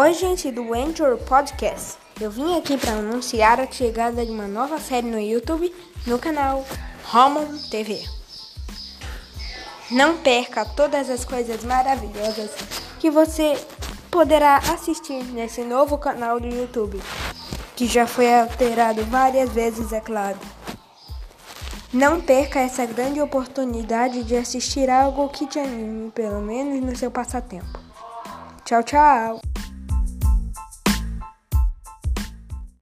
Oi, gente do Anchor Podcast. Eu vim aqui para anunciar a chegada de uma nova série no YouTube no canal Roman TV. Não perca todas as coisas maravilhosas que você poderá assistir nesse novo canal do YouTube, que já foi alterado várias vezes, é claro. Não perca essa grande oportunidade de assistir algo que te anime, pelo menos no seu passatempo. Tchau, tchau!